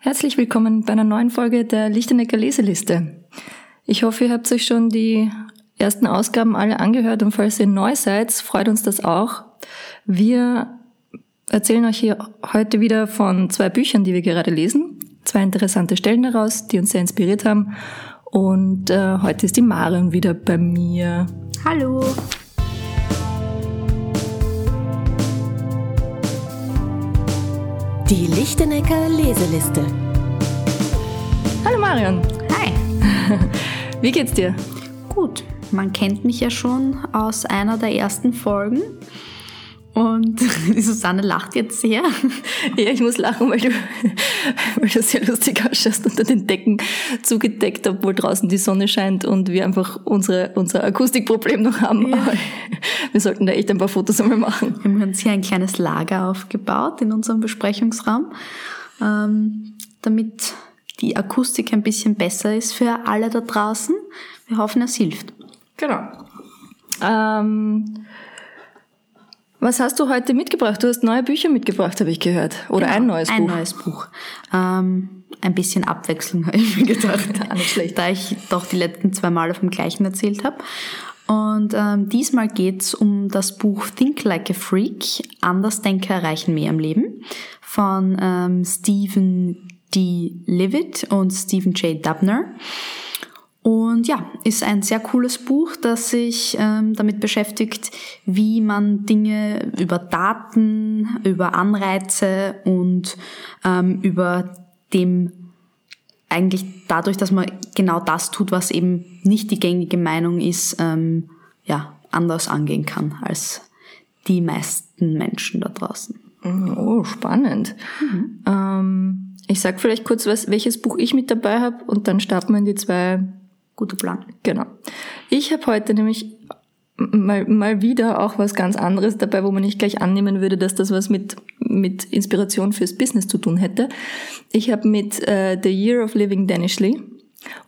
Herzlich willkommen bei einer neuen Folge der Lichtenecker Leseliste. Ich hoffe, ihr habt euch schon die ersten Ausgaben alle angehört und falls ihr neu seid, freut uns das auch. Wir erzählen euch hier heute wieder von zwei Büchern, die wir gerade lesen. Zwei interessante Stellen daraus, die uns sehr inspiriert haben. Und äh, heute ist die Marion wieder bei mir. Hallo. Die Lichtenecker Leseliste. Hallo Marion. Hi. Wie geht's dir? Gut. Man kennt mich ja schon aus einer der ersten Folgen. Und die Susanne lacht jetzt sehr. Ja, ich muss lachen, weil du, weil du sehr lustig ausschaust unter den Decken zugedeckt, obwohl draußen die Sonne scheint und wir einfach unsere, unser Akustikproblem noch haben. Ja. Wir sollten da echt ein paar Fotos einmal machen. Wir haben uns hier ein kleines Lager aufgebaut in unserem Besprechungsraum, ähm, damit die Akustik ein bisschen besser ist für alle da draußen. Wir hoffen, es hilft. Genau. Ähm, was hast du heute mitgebracht? Du hast neue Bücher mitgebracht, habe ich gehört. Oder Genau, ein neues ein Buch. neues Buch. Ähm, ein bisschen Abwechslung habe ich mir gedacht. Nicht schlecht. Da ich doch die letzten zwei Male vom gleichen erzählt habe. Und ähm, diesmal geht's um das Buch Think Like a Freak, Andersdenker erreichen mehr im Leben von ähm, Stephen D. Levitt und Stephen J. Dubner. Und ja, ist ein sehr cooles Buch, das sich ähm, damit beschäftigt, wie man Dinge über Daten, über Anreize und ähm, über dem eigentlich dadurch, dass man genau das tut, was eben nicht die gängige Meinung ist, ähm, ja, anders angehen kann als die meisten Menschen da draußen. Oh, spannend. Ähm, ich sag vielleicht kurz, was, welches Buch ich mit dabei habe und dann starten wir in die zwei. Guter Plan. Genau. Ich habe heute nämlich mal, mal wieder auch was ganz anderes dabei, wo man nicht gleich annehmen würde, dass das was mit, mit Inspiration fürs Business zu tun hätte. Ich habe mit äh, The Year of Living Danishly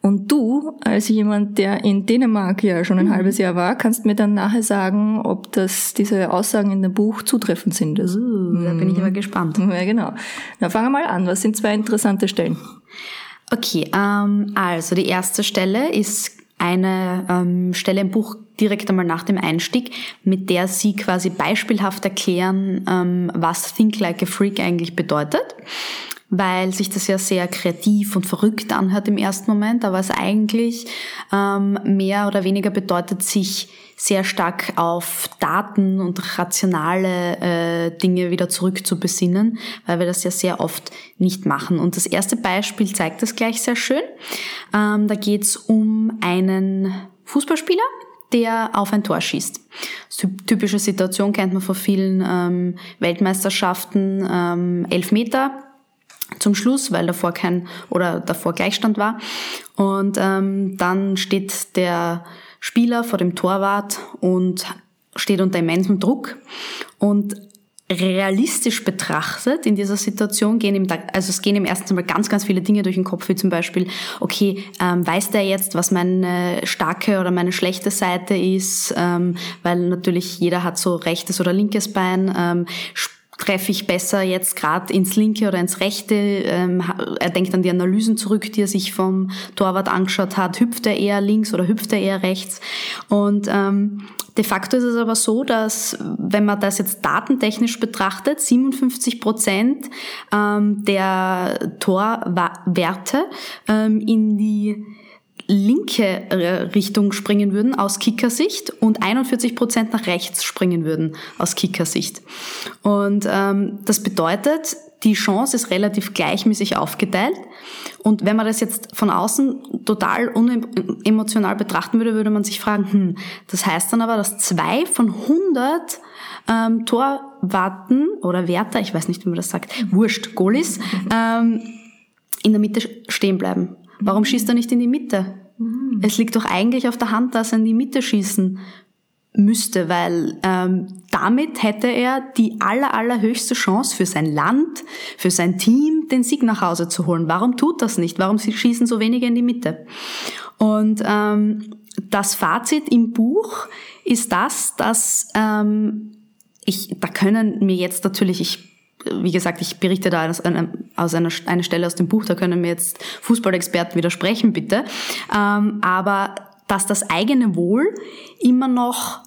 und du, als jemand, der in Dänemark ja schon ein halbes Jahr war, kannst mir dann nachher sagen, ob das diese Aussagen in dem Buch zutreffend sind. Also, Da bin ich aber gespannt. ja, genau. Na, fangen wir mal an. Was sind zwei interessante Stellen? Okay, ähm, also die erste Stelle ist eine ähm, Stelle im Buch direkt einmal nach dem Einstieg, mit der sie quasi beispielhaft erklären, ähm, was Think Like a Freak eigentlich bedeutet, weil sich das ja sehr kreativ und verrückt anhört im ersten Moment, aber es eigentlich ähm, mehr oder weniger bedeutet, sich sehr stark auf Daten und rationale äh, Dinge wieder zurückzubesinnen, weil wir das ja sehr oft nicht machen. Und das erste Beispiel zeigt das gleich sehr schön. Ähm, da geht's um einen Fußballspieler, der auf ein Tor schießt. Ty- Typische Situation kennt man von vielen ähm, Weltmeisterschaften, ähm, Elfmeter zum Schluss, weil davor kein oder davor Gleichstand war. Und ähm, dann steht der Spieler vor dem Torwart und steht unter immensem Druck. Und realistisch betrachtet in dieser Situation gehen ihm da, also es gehen ihm erstens mal ganz, ganz viele Dinge durch den Kopf, wie zum Beispiel, okay, ähm, weiß der jetzt, was meine starke oder meine schlechte Seite ist, ähm, weil natürlich jeder hat so rechtes oder linkes Bein, ähm, treffe ich besser jetzt gerade ins linke oder ins rechte. Ähm, er denkt an die Analysen zurück, die er sich vom Torwart angeschaut hat. Hüpft er eher links oder hüpft er eher rechts? Und ähm, de facto ist es aber so, dass wenn man das jetzt datentechnisch betrachtet, 57 Prozent ähm, der Torwerte ähm, in die linke äh, Richtung springen würden aus Kickersicht und 41 Prozent nach rechts springen würden aus Kickersicht. Und ähm, das bedeutet, die Chance ist relativ gleichmäßig aufgeteilt. Und wenn man das jetzt von außen total unemotional betrachten würde, würde man sich fragen, hm, das heißt dann aber, dass zwei von 100 ähm, Torwarten oder Wärter, ich weiß nicht, wie man das sagt, Wurscht, Goalies, ähm, in der Mitte stehen bleiben. Warum schießt er nicht in die Mitte? Es liegt doch eigentlich auf der Hand, dass er in die Mitte schießen müsste, weil ähm, damit hätte er die aller, allerhöchste Chance für sein Land, für sein Team, den Sieg nach Hause zu holen. Warum tut das nicht? Warum schießen so wenige in die Mitte? Und ähm, das Fazit im Buch ist das, dass ähm, ich, da können mir jetzt natürlich, ich wie gesagt, ich berichte da aus einer, aus einer, einer Stelle aus dem Buch, da können mir jetzt Fußballexperten widersprechen, bitte. Ähm, aber dass das eigene Wohl immer noch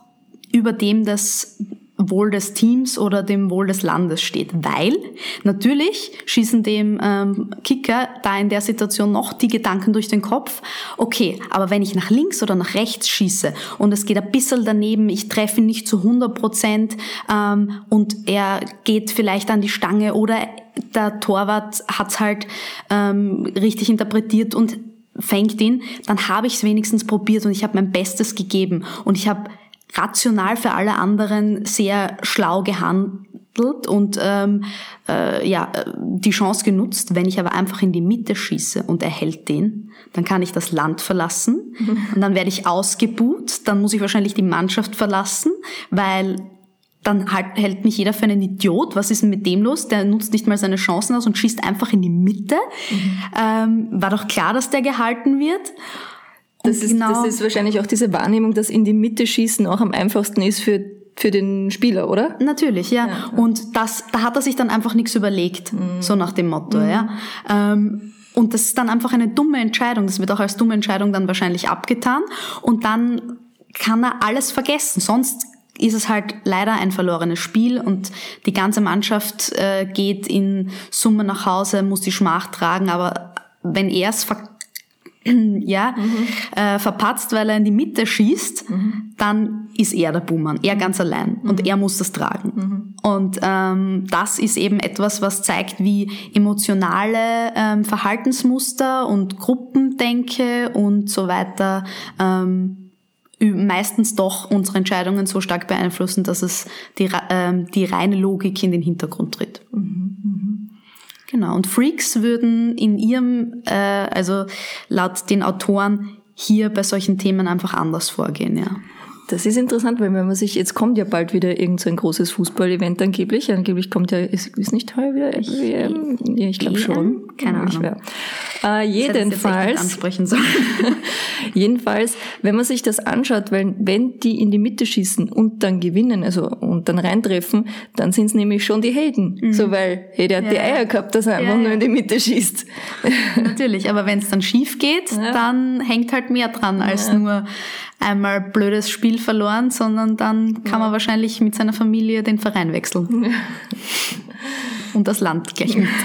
über dem des Wohl des Teams oder dem Wohl des Landes steht. Weil natürlich schießen dem ähm, Kicker da in der Situation noch die Gedanken durch den Kopf, okay, aber wenn ich nach links oder nach rechts schieße und es geht ein bisschen daneben, ich treffe ihn nicht zu 100 Prozent ähm, und er geht vielleicht an die Stange oder der Torwart hat's halt ähm, richtig interpretiert und fängt ihn, dann habe ich es wenigstens probiert und ich habe mein Bestes gegeben und ich habe rational für alle anderen sehr schlau gehandelt und ähm, äh, ja die Chance genutzt. Wenn ich aber einfach in die Mitte schieße und er hält den, dann kann ich das Land verlassen und dann werde ich ausgebuht. Dann muss ich wahrscheinlich die Mannschaft verlassen, weil dann halt, hält mich jeder für einen Idiot. Was ist denn mit dem los? Der nutzt nicht mal seine Chancen aus und schießt einfach in die Mitte. Mhm. Ähm, war doch klar, dass der gehalten wird. Das ist, genau. das ist wahrscheinlich auch diese Wahrnehmung, dass in die Mitte schießen auch am einfachsten ist für für den Spieler, oder? Natürlich, ja. ja, ja. Und das, da hat er sich dann einfach nichts überlegt, mhm. so nach dem Motto, mhm. ja. Ähm, und das ist dann einfach eine dumme Entscheidung. Das wird auch als dumme Entscheidung dann wahrscheinlich abgetan. Und dann kann er alles vergessen. Sonst ist es halt leider ein verlorenes Spiel und die ganze Mannschaft äh, geht in Summe nach Hause, muss die Schmach tragen, aber wenn er es ver ja, mhm. äh, verpatzt, weil er in die Mitte schießt, mhm. dann ist er der Buhmann, er ganz allein und mhm. er muss das tragen. Mhm. Und ähm, das ist eben etwas, was zeigt, wie emotionale ähm, Verhaltensmuster und Gruppendenke und so weiter ähm, meistens doch unsere Entscheidungen so stark beeinflussen, dass es die, ähm, die reine Logik in den Hintergrund tritt. Mhm. Genau. Und Freaks würden in ihrem, äh, also laut den Autoren hier bei solchen Themen einfach anders vorgehen, ja. Das ist interessant, weil wenn man sich, jetzt kommt ja bald wieder irgend so ein großes Fußball-Event angeblich. Angeblich kommt ja, ist, ist nicht heuer wieder WM? Ja, ich glaube schon. Keine Ahnung. Äh, jedenfalls. ansprechen soll. jedenfalls, wenn man sich das anschaut, weil wenn die in die Mitte schießen und dann gewinnen, also und dann reintreffen, dann sind es nämlich schon die Helden. Mhm. So weil, hey, der hat ja, die Eier gehabt, dass er einfach ja, nur in die Mitte schießt. Natürlich, aber wenn es dann schief geht, dann hängt halt mehr dran als nur einmal blödes Spiel verloren, sondern dann kann man wahrscheinlich mit seiner Familie den Verein wechseln. Und das Land gleich mit.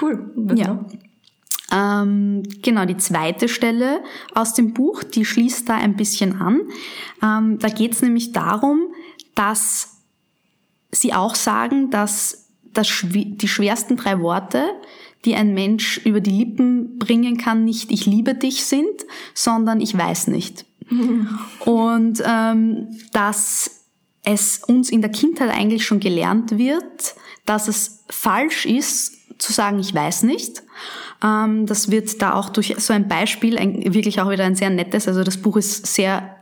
Cool. Ja. Ähm, genau, die zweite Stelle aus dem Buch, die schließt da ein bisschen an. Ähm, da geht es nämlich darum, dass sie auch sagen, dass das, die schwersten drei Worte, die ein Mensch über die Lippen bringen kann, nicht ich liebe dich sind, sondern ich weiß nicht. Und ähm, dass es uns in der Kindheit eigentlich schon gelernt wird, dass es falsch ist, zu sagen, ich weiß nicht. Ähm, das wird da auch durch so ein Beispiel, ein, wirklich auch wieder ein sehr nettes, also das Buch ist sehr,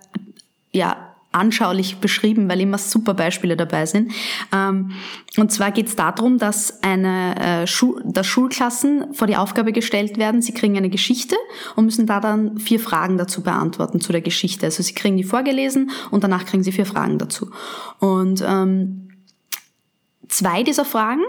ja, anschaulich beschrieben, weil immer super Beispiele dabei sind. Ähm, und zwar geht es darum, dass eine äh, dass Schulklassen vor die Aufgabe gestellt werden, sie kriegen eine Geschichte und müssen da dann vier Fragen dazu beantworten zu der Geschichte. Also sie kriegen die vorgelesen und danach kriegen sie vier Fragen dazu. Und ähm, zwei dieser Fragen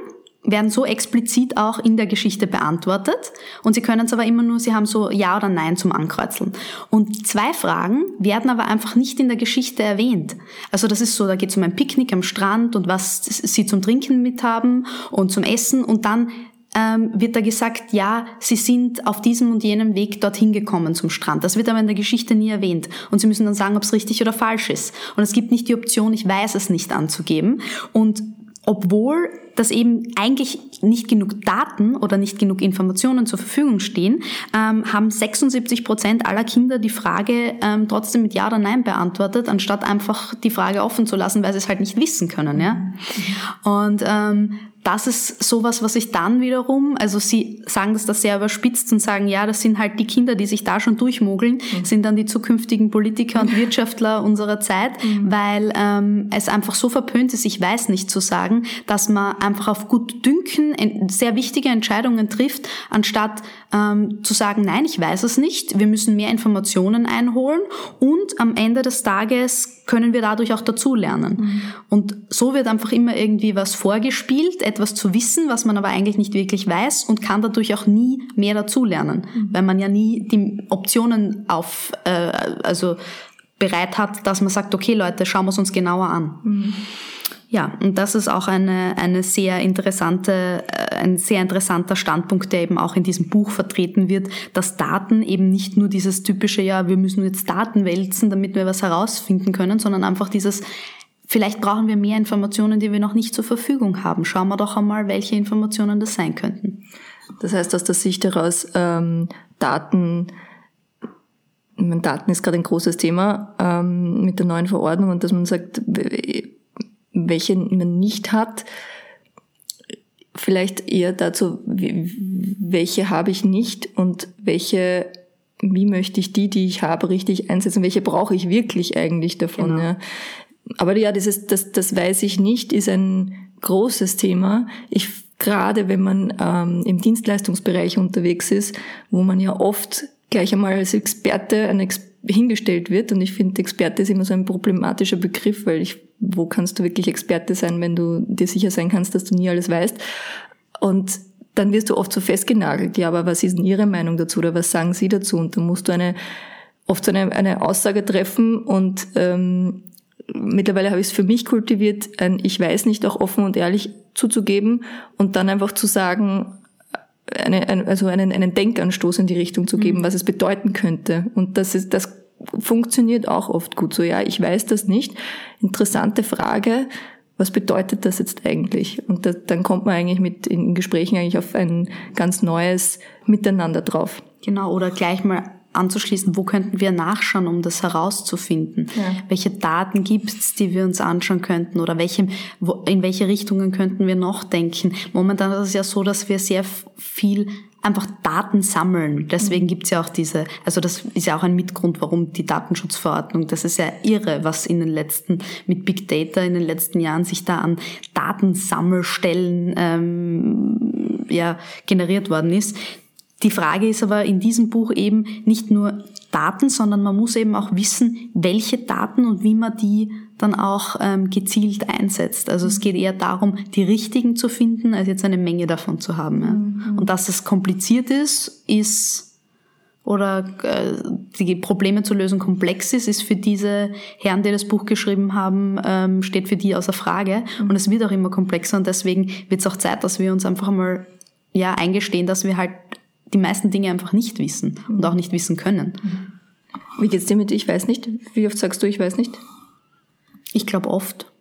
werden so explizit auch in der Geschichte beantwortet und sie können es aber immer nur, sie haben so Ja oder Nein zum Ankreuzeln. Und zwei Fragen werden aber einfach nicht in der Geschichte erwähnt. Also das ist so, da geht es um ein Picknick am Strand und was sie zum Trinken mit haben und zum Essen und dann ähm, wird da gesagt, ja, sie sind auf diesem und jenem Weg dorthin gekommen zum Strand. Das wird aber in der Geschichte nie erwähnt. Und sie müssen dann sagen, ob es richtig oder falsch ist. Und es gibt nicht die Option, ich weiß es nicht anzugeben. Und obwohl dass eben eigentlich nicht genug Daten oder nicht genug Informationen zur Verfügung stehen, ähm, haben 76 Prozent aller Kinder die Frage ähm, trotzdem mit Ja oder Nein beantwortet, anstatt einfach die Frage offen zu lassen, weil sie es halt nicht wissen können. Ja? Und ähm, das ist sowas, was ich dann wiederum, also sie sagen das da sehr überspitzt und sagen, ja, das sind halt die Kinder, die sich da schon durchmogeln, mhm. sind dann die zukünftigen Politiker und Wirtschaftler unserer Zeit, mhm. weil ähm, es einfach so verpönt ist, ich weiß nicht zu sagen, dass man einfach auf gut Dünken sehr wichtige Entscheidungen trifft, anstatt ähm, zu sagen, nein, ich weiß es nicht, wir müssen mehr Informationen einholen und am Ende des Tages können wir dadurch auch dazulernen. Mhm. Und so wird einfach immer irgendwie was vorgespielt, etwas zu wissen, was man aber eigentlich nicht wirklich weiß und kann dadurch auch nie mehr dazulernen, mhm. weil man ja nie die Optionen auf, äh, also bereit hat, dass man sagt, okay Leute, schauen wir es uns genauer an. Mhm. Ja, und das ist auch eine, eine sehr interessante, äh, ein sehr interessanter Standpunkt, der eben auch in diesem Buch vertreten wird, dass Daten eben nicht nur dieses typische, ja, wir müssen jetzt Daten wälzen, damit wir was herausfinden können, sondern einfach dieses, vielleicht brauchen wir mehr Informationen, die wir noch nicht zur Verfügung haben. Schauen wir doch einmal, welche Informationen das sein könnten. Das heißt, aus der Sicht heraus, ähm, Daten, Daten ist gerade ein großes Thema ähm, mit der neuen Verordnung und dass man sagt, welche man nicht hat. Vielleicht eher dazu, welche habe ich nicht und welche, wie möchte ich die, die ich habe, richtig einsetzen? Welche brauche ich wirklich eigentlich davon? Genau. Ja. Aber ja, dieses, das, das weiß ich nicht, ist ein großes Thema. Ich gerade wenn man ähm, im Dienstleistungsbereich unterwegs ist, wo man ja oft gleich einmal als Experte ein Ex hingestellt wird. Und ich finde, Experte ist immer so ein problematischer Begriff, weil ich wo kannst du wirklich Experte sein, wenn du dir sicher sein kannst, dass du nie alles weißt. Und dann wirst du oft so festgenagelt, ja, aber was ist denn Ihre Meinung dazu oder was sagen Sie dazu? Und dann musst du eine, oft so eine, eine Aussage treffen und ähm, mittlerweile habe ich es für mich kultiviert, ein Ich weiß nicht auch offen und ehrlich zuzugeben und dann einfach zu sagen, eine, ein, also einen, einen Denkanstoß in die Richtung zu geben, mhm. was es bedeuten könnte. Und das ist, das funktioniert auch oft gut so. Ja, ich weiß das nicht. Interessante Frage. Was bedeutet das jetzt eigentlich? Und da, dann kommt man eigentlich mit in Gesprächen eigentlich auf ein ganz neues Miteinander drauf. Genau, oder gleich mal anzuschließen, wo könnten wir nachschauen, um das herauszufinden? Ja. Welche Daten gibt's, die wir uns anschauen könnten oder welche, wo, in welche Richtungen könnten wir noch denken? Momentan ist es ja so, dass wir sehr viel einfach Daten sammeln. Deswegen gibt's ja auch diese, also das ist ja auch ein Mitgrund, warum die Datenschutzverordnung, das ist ja irre, was in den letzten, mit Big Data in den letzten Jahren sich da an Datensammelstellen ähm, ja, generiert worden ist. Die Frage ist aber in diesem Buch eben nicht nur Daten, sondern man muss eben auch wissen, welche Daten und wie man die dann auch ähm, gezielt einsetzt. Also es geht eher darum, die richtigen zu finden, als jetzt eine Menge davon zu haben. Ja. Mhm. Und dass es kompliziert ist, ist oder äh, die Probleme zu lösen komplex ist, ist für diese Herren, die das Buch geschrieben haben, ähm, steht für die außer Frage. Mhm. Und es wird auch immer komplexer und deswegen wird es auch Zeit, dass wir uns einfach mal ja eingestehen, dass wir halt die meisten Dinge einfach nicht wissen und auch nicht wissen können. Wie geht's dir mit Ich weiß nicht? Wie oft sagst du Ich weiß nicht? Ich glaube oft.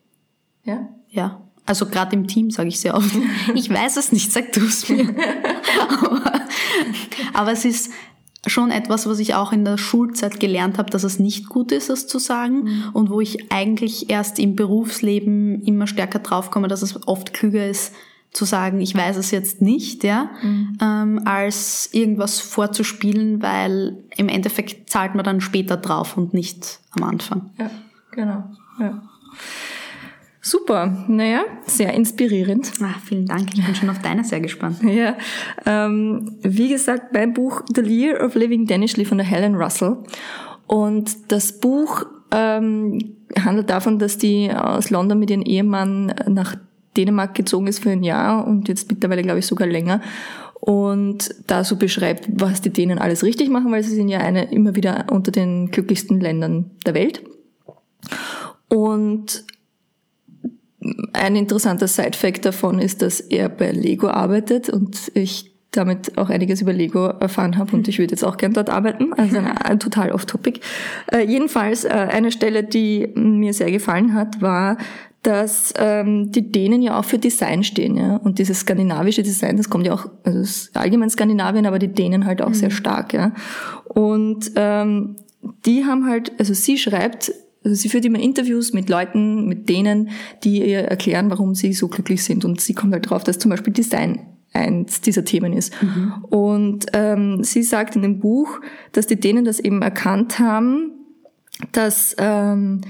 Ja? Ja. Also gerade im Team sage ich sehr oft. ich weiß es nicht, sag du es mir. aber, aber es ist schon etwas, was ich auch in der Schulzeit gelernt habe, dass es nicht gut ist, es zu sagen mhm. und wo ich eigentlich erst im Berufsleben immer stärker draufkomme, dass es oft klüger ist, zu sagen, ich weiß es jetzt nicht, ja, mhm. ähm, als irgendwas vorzuspielen, weil im Endeffekt zahlt man dann später drauf und nicht am Anfang. Ja, genau. Ja. Super, naja, sehr inspirierend. Ah, vielen Dank, ich bin schon auf deine sehr gespannt. Ja, ähm, wie gesagt, mein Buch The Year of Living Danishly von der Helen Russell. Und das Buch ähm, handelt davon, dass die aus London mit ihrem Ehemann nach Dänemark gezogen ist für ein Jahr und jetzt mittlerweile, glaube ich, sogar länger. Und da so beschreibt, was die Dänen alles richtig machen, weil sie sind ja eine, immer wieder unter den glücklichsten Ländern der Welt. Und ein interessanter Side-Fact davon ist, dass er bei Lego arbeitet und ich damit auch einiges über Lego erfahren habe und ich würde jetzt auch gern dort arbeiten. Also ein, ein total off-topic. Äh, jedenfalls äh, eine Stelle, die mir sehr gefallen hat, war, dass ähm, die Dänen ja auch für Design stehen, ja. Und dieses skandinavische Design, das kommt ja auch, also das ist allgemein Skandinavien, aber die Dänen halt auch mhm. sehr stark, ja. Und ähm, die haben halt, also sie schreibt, also sie führt immer Interviews mit Leuten, mit denen, die ihr erklären, warum sie so glücklich sind. Und sie kommt halt drauf, dass zum Beispiel Design eins dieser Themen ist. Mhm. Und ähm, sie sagt in dem Buch, dass die Dänen das eben erkannt haben, dass ähm,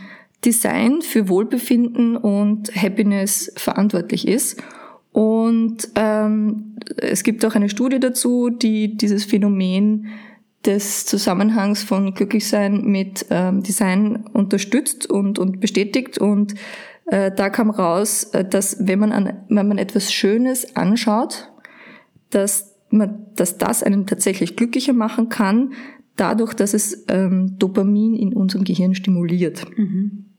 Design für Wohlbefinden und Happiness verantwortlich ist. Und ähm, es gibt auch eine Studie dazu, die dieses Phänomen des Zusammenhangs von Glücklichsein mit ähm, Design unterstützt und, und bestätigt. Und äh, da kam raus, äh, dass wenn man, an, wenn man etwas Schönes anschaut, dass, man, dass das einen tatsächlich glücklicher machen kann, dadurch, dass es ähm, Dopamin in unserem Gehirn stimuliert. Mhm.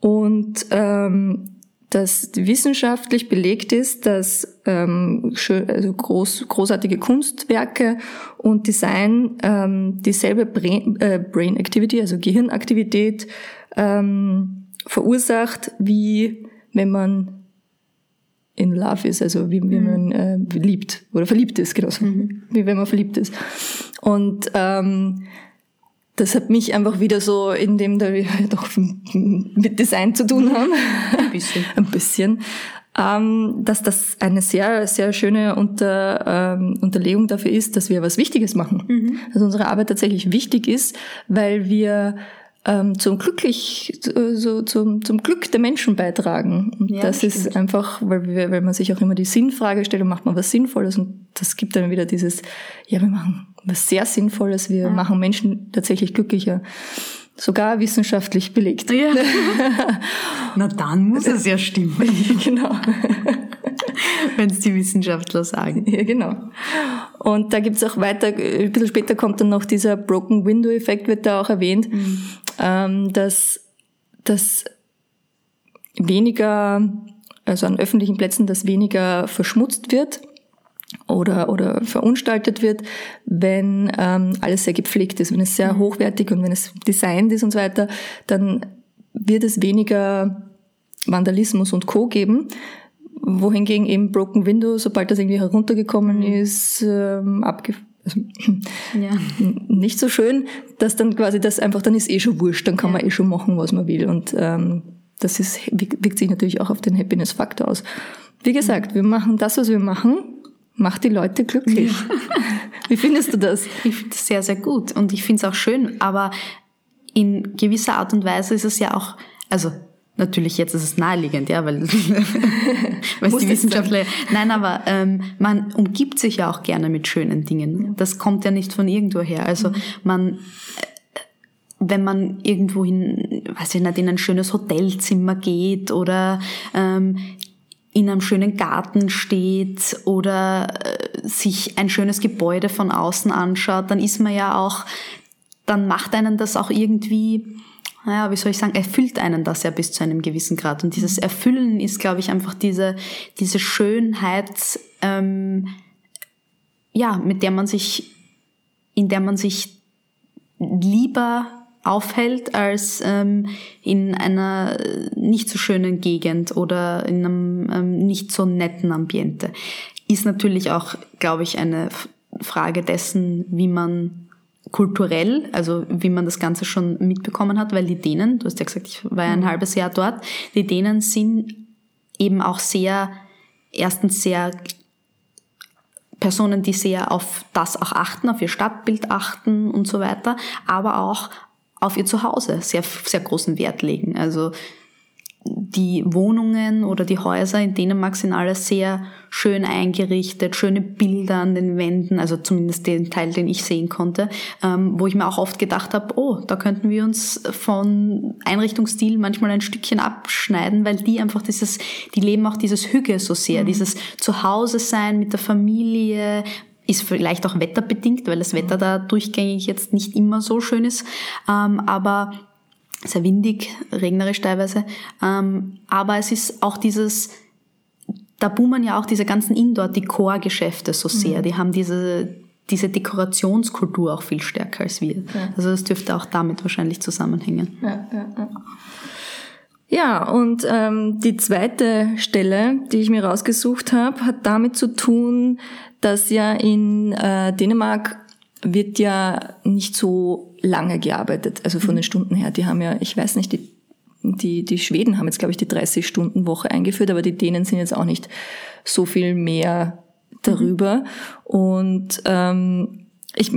Und ähm, dass wissenschaftlich belegt ist, dass ähm, schön, also groß, großartige Kunstwerke und Design ähm, dieselbe Brain, äh, Brain Activity, also Gehirnaktivität ähm, verursacht, wie wenn man in Love ist, also wie, wie mhm. man äh, liebt oder verliebt ist, genau so, mhm. wie wenn man verliebt ist. Und ähm, das hat mich einfach wieder so, in dem da wir doch mit Design zu tun haben. Ein bisschen. Ein bisschen. Ähm, dass das eine sehr, sehr schöne Unter, ähm, Unterlegung dafür ist, dass wir was Wichtiges machen. Mhm. Dass unsere Arbeit tatsächlich wichtig ist, weil wir ähm, zum glücklich, so, zum, zum Glück der Menschen beitragen. Und ja, das stimmt. ist einfach, weil, wir, weil man sich auch immer die Sinnfrage stellt und macht man was Sinnvolles und das gibt dann wieder dieses, ja, wir machen was sehr Sinnvolles, wir ja. machen Menschen tatsächlich glücklicher. Sogar wissenschaftlich belegt. Ja. Na dann muss es ja stimmen. genau. Wenn es die Wissenschaftler sagen. Ja, genau. Und da gibt's auch weiter, ein bisschen später kommt dann noch dieser Broken Window Effekt, wird da auch erwähnt. Mhm ähm, dass, dass weniger, also an öffentlichen Plätzen, dass weniger verschmutzt wird oder, oder verunstaltet wird, wenn ähm, alles sehr gepflegt ist, wenn es sehr mhm. hochwertig und wenn es designt ist und so weiter, dann wird es weniger Vandalismus und Co. geben. Wohingegen eben Broken Window, sobald das irgendwie heruntergekommen mhm. ist, ähm, abge also, ja. nicht so schön, dass dann quasi das einfach, dann ist eh schon wurscht, dann kann ja. man eh schon machen, was man will. Und ähm, das ist, wirkt sich natürlich auch auf den Happiness-Faktor aus. Wie gesagt, wir machen das, was wir machen, macht die Leute glücklich. Ja. Wie findest du das? Ich finde es sehr, sehr gut und ich finde es auch schön, aber in gewisser Art und Weise ist es ja auch, also Natürlich, jetzt ist es naheliegend, ja, weil, weil die Wissenschaftler. Nein, aber ähm, man umgibt sich ja auch gerne mit schönen Dingen. Das kommt ja nicht von irgendwo her. Also mhm. man, äh, wenn man irgendwohin, weiß ich nicht, in ein schönes Hotelzimmer geht oder ähm, in einem schönen Garten steht oder äh, sich ein schönes Gebäude von außen anschaut, dann ist man ja auch, dann macht einen das auch irgendwie naja, wie soll ich sagen, erfüllt einen das ja bis zu einem gewissen Grad. Und dieses Erfüllen ist, glaube ich, einfach diese, diese Schönheit, ähm, ja, mit der man sich, in der man sich lieber aufhält als ähm, in einer nicht so schönen Gegend oder in einem ähm, nicht so netten Ambiente. Ist natürlich auch, glaube ich, eine Frage dessen, wie man kulturell, also wie man das Ganze schon mitbekommen hat, weil die Dänen, du hast ja gesagt, ich war ja ein mhm. halbes Jahr dort, die Dänen sind eben auch sehr, erstens sehr Personen, die sehr auf das auch achten, auf ihr Stadtbild achten und so weiter, aber auch auf ihr Zuhause sehr, sehr großen Wert legen. Also die Wohnungen oder die Häuser in Dänemark sind alle sehr schön eingerichtet, schöne Bilder an den Wänden, also zumindest den Teil, den ich sehen konnte, ähm, wo ich mir auch oft gedacht habe, oh, da könnten wir uns von Einrichtungsstil manchmal ein Stückchen abschneiden, weil die einfach dieses, die leben auch dieses Hüge so sehr, mhm. dieses Zuhause sein mit der Familie, ist vielleicht auch wetterbedingt, weil das Wetter da durchgängig jetzt nicht immer so schön ist, ähm, aber sehr windig, regnerisch teilweise. Ähm, aber es ist auch dieses, da boomen ja auch diese ganzen Indoor-Dekor-Geschäfte so sehr. Mhm. Die haben diese, diese Dekorationskultur auch viel stärker als wir. Ja. Also das dürfte auch damit wahrscheinlich zusammenhängen. Ja, ja, ja. und ähm, die zweite Stelle, die ich mir rausgesucht habe, hat damit zu tun, dass ja in äh, Dänemark wird ja nicht so lange gearbeitet, also von mhm. den Stunden her. Die haben ja, ich weiß nicht, die, die, die Schweden haben jetzt, glaube ich, die 30-Stunden-Woche eingeführt, aber die Dänen sind jetzt auch nicht so viel mehr darüber. Mhm. Und ähm, ich,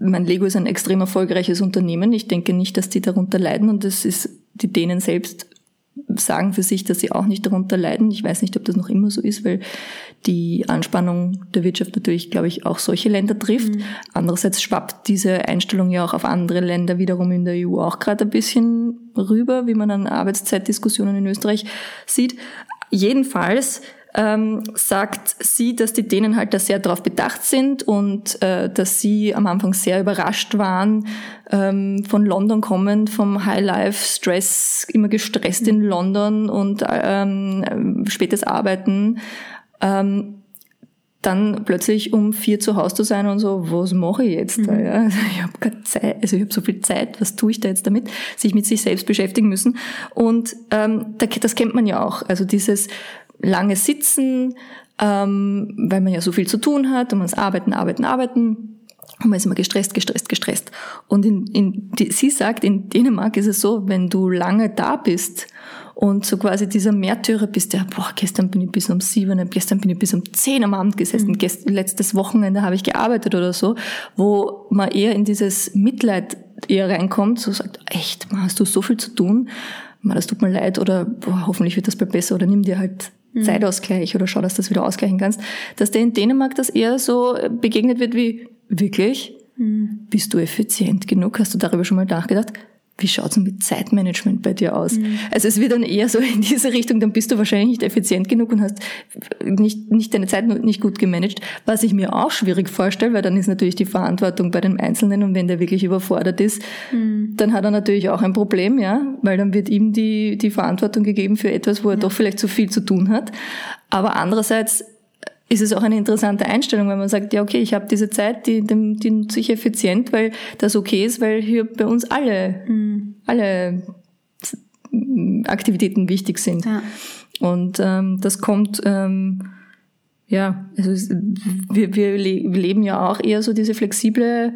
mein Lego ist ein extrem erfolgreiches Unternehmen. Ich denke nicht, dass die darunter leiden und das ist die Dänen selbst sagen für sich, dass sie auch nicht darunter leiden. Ich weiß nicht, ob das noch immer so ist, weil die Anspannung der Wirtschaft natürlich, glaube ich, auch solche Länder trifft. Mhm. Andererseits schwappt diese Einstellung ja auch auf andere Länder wiederum in der EU auch gerade ein bisschen rüber, wie man an Arbeitszeitdiskussionen in Österreich sieht. Jedenfalls ähm, sagt sie, dass die Dänen halt da sehr darauf bedacht sind und äh, dass sie am Anfang sehr überrascht waren, ähm, von London kommend, vom High-Life-Stress, immer gestresst in London und ähm, spätes Arbeiten. Ähm, dann plötzlich um vier zu Hause zu sein und so, was mache ich jetzt da? Mhm. Ja? Also ich habe keine Zeit, also ich habe so viel Zeit, was tue ich da jetzt damit? Sich mit sich selbst beschäftigen müssen. Und ähm, das kennt man ja auch. Also dieses lange Sitzen, ähm, weil man ja so viel zu tun hat und man muss arbeiten, arbeiten, arbeiten. Und man ist immer gestresst, gestresst, gestresst. Und in, in, die, sie sagt, in Dänemark ist es so, wenn du lange da bist und so quasi dieser Märtyrer bist, ja, boah, gestern bin ich bis um sieben, gestern bin ich bis um zehn am Abend gesessen, mhm. gest, letztes Wochenende habe ich gearbeitet oder so, wo man eher in dieses Mitleid eher reinkommt, so sagt, echt, man, hast du so viel zu tun, man, das tut mir leid oder boah, hoffentlich wird das bald besser oder nimm dir halt mhm. Zeitausgleich oder schau, dass du das wieder ausgleichen kannst, dass der in Dänemark das eher so begegnet wird wie, wirklich? Mhm. Bist du effizient genug? Hast du darüber schon mal nachgedacht? Wie schaut's denn mit Zeitmanagement bei dir aus? Mhm. Also es wird dann eher so in diese Richtung, dann bist du wahrscheinlich nicht effizient genug und hast nicht, nicht deine Zeit nicht gut gemanagt, was ich mir auch schwierig vorstelle, weil dann ist natürlich die Verantwortung bei dem Einzelnen und wenn der wirklich überfordert ist, mhm. dann hat er natürlich auch ein Problem, ja, weil dann wird ihm die, die Verantwortung gegeben für etwas, wo er ja. doch vielleicht zu viel zu tun hat. Aber andererseits ist es auch eine interessante Einstellung, wenn man sagt, ja okay, ich habe diese Zeit, die, die, die nutze ich effizient, weil das okay ist, weil hier bei uns alle, mhm. alle Aktivitäten wichtig sind. Ja. Und ähm, das kommt, ähm, ja, also wir, wir, le wir leben ja auch eher so diese flexible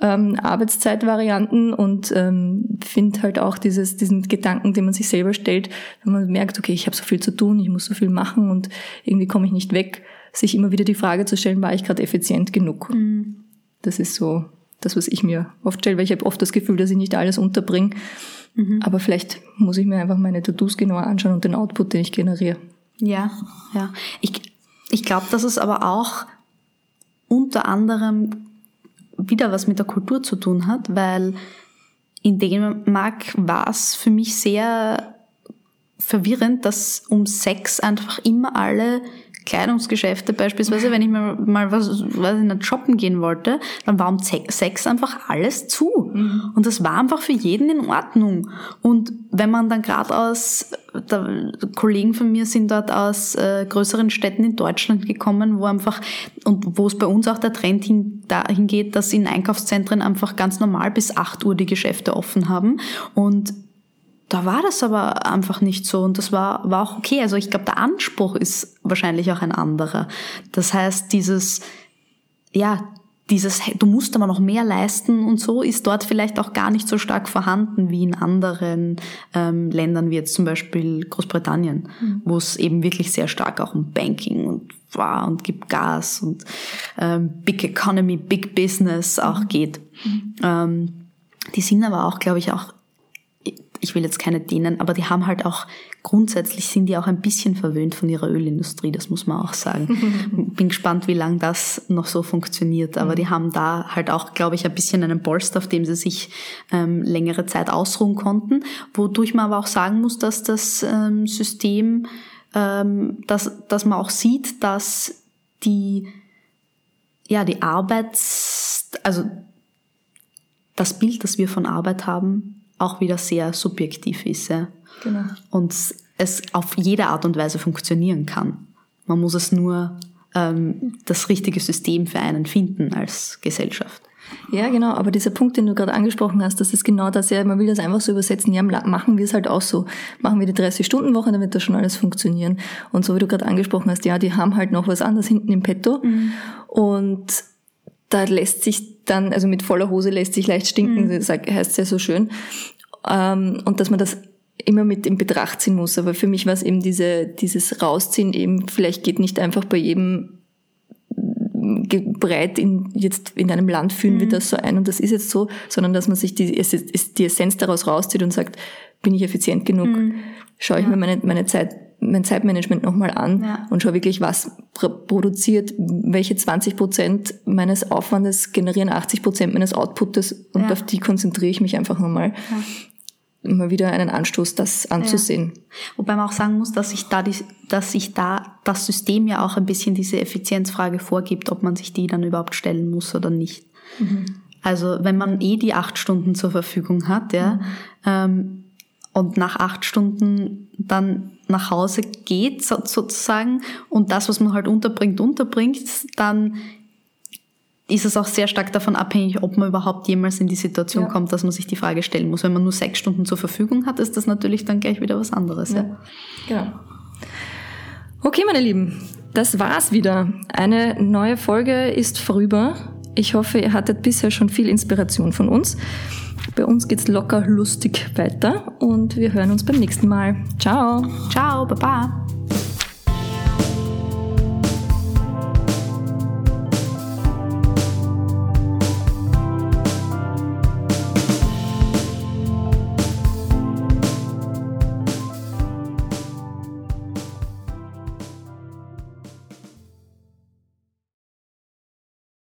ähm, Arbeitszeitvarianten und ähm, finde halt auch dieses, diesen Gedanken, den man sich selber stellt, wenn man merkt, okay, ich habe so viel zu tun, ich muss so viel machen und irgendwie komme ich nicht weg sich immer wieder die Frage zu stellen, war ich gerade effizient genug? Mhm. Das ist so das, was ich mir oft stelle, weil ich habe oft das Gefühl, dass ich nicht alles unterbringe. Mhm. Aber vielleicht muss ich mir einfach meine To-Dos genauer anschauen und den Output, den ich generiere. Ja, ja. Ich, ich glaube, dass es aber auch unter anderem wieder was mit der Kultur zu tun hat, weil in Dänemark war es für mich sehr verwirrend, dass um sechs einfach immer alle Kleidungsgeschäfte beispielsweise, wenn ich mal, mal was, weiß ich nicht, shoppen gehen wollte, dann war um sechs einfach alles zu. Mhm. Und das war einfach für jeden in Ordnung. Und wenn man dann gerade aus, da, Kollegen von mir sind dort aus äh, größeren Städten in Deutschland gekommen, wo einfach, und wo es bei uns auch der Trend hin, dahin geht, dass in Einkaufszentren einfach ganz normal bis acht Uhr die Geschäfte offen haben. Und da war das aber einfach nicht so und das war, war auch okay. Also ich glaube, der Anspruch ist wahrscheinlich auch ein anderer. Das heißt, dieses, ja, dieses, du musst aber noch mehr leisten und so ist dort vielleicht auch gar nicht so stark vorhanden wie in anderen ähm, Ländern wie jetzt zum Beispiel Großbritannien, mhm. wo es eben wirklich sehr stark auch um Banking und war und gibt Gas und ähm, Big Economy, Big Business auch mhm. geht. Mhm. Ähm, die sind aber auch, glaube ich, auch ich will jetzt keine Dänen, aber die haben halt auch, grundsätzlich sind die auch ein bisschen verwöhnt von ihrer Ölindustrie, das muss man auch sagen. Bin gespannt, wie lange das noch so funktioniert, aber die haben da halt auch, glaube ich, ein bisschen einen Polster, auf dem sie sich ähm, längere Zeit ausruhen konnten, wodurch man aber auch sagen muss, dass das ähm, System, ähm, dass, dass man auch sieht, dass die, ja, die Arbeits, also das Bild, das wir von Arbeit haben, auch wieder sehr subjektiv ist. Ja? Genau. Und es auf jede Art und Weise funktionieren kann. Man muss es nur ähm, das richtige System für einen finden als Gesellschaft. Ja, genau, aber dieser Punkt, den du gerade angesprochen hast, das ist genau das, ja, man will das einfach so übersetzen, ja, machen wir es halt auch so. Machen wir die 30-Stunden-Woche, dann wird das schon alles funktionieren. Und so wie du gerade angesprochen hast, ja, die haben halt noch was anderes hinten im Petto. Mhm. Und da lässt sich dann, also mit voller Hose lässt sich leicht stinken, mhm. das heißt ja so schön. Ähm, und dass man das immer mit in Betracht ziehen muss. Aber für mich war es eben diese, dieses Rausziehen eben, vielleicht geht nicht einfach bei jedem breit in, jetzt in einem Land fühlen mhm. wir das so ein und das ist jetzt so, sondern dass man sich die, die Essenz daraus rauszieht und sagt, bin ich effizient genug? Mhm. schaue ich Ja. mir meine, meine Zeit, mein Zeitmanagement nochmal an Ja. und schaue wirklich, was produziert, welche 20 Prozent meines Aufwandes generieren 80 Prozent meines Outputs und Ja. auf die konzentriere ich mich einfach nochmal. Immer wieder einen Anstoß, das anzusehen. Wobei man auch sagen muss, dass sich da, die, dass sich da das System ja auch ein bisschen diese Effizienzfrage vorgibt, ob man sich die dann überhaupt stellen muss oder nicht. Also wenn man eh die acht Stunden zur Verfügung hat, ja, ähm, und nach acht Stunden dann nach Hause geht so, sozusagen und das, was man halt unterbringt, unterbringt, dann ist es auch sehr stark davon abhängig, ob man überhaupt jemals in die Situation Ja. kommt, dass man sich die Frage stellen muss. Wenn man nur sechs Stunden zur Verfügung hat, ist das natürlich dann gleich wieder was anderes. Ja. Genau. Okay, meine Lieben, das war's wieder. Eine neue Folge ist vorüber. Ich hoffe, ihr hattet bisher schon viel Inspiration von uns. Bei uns geht's locker lustig weiter und wir hören uns beim nächsten Mal. Ciao! Ciao, Baba.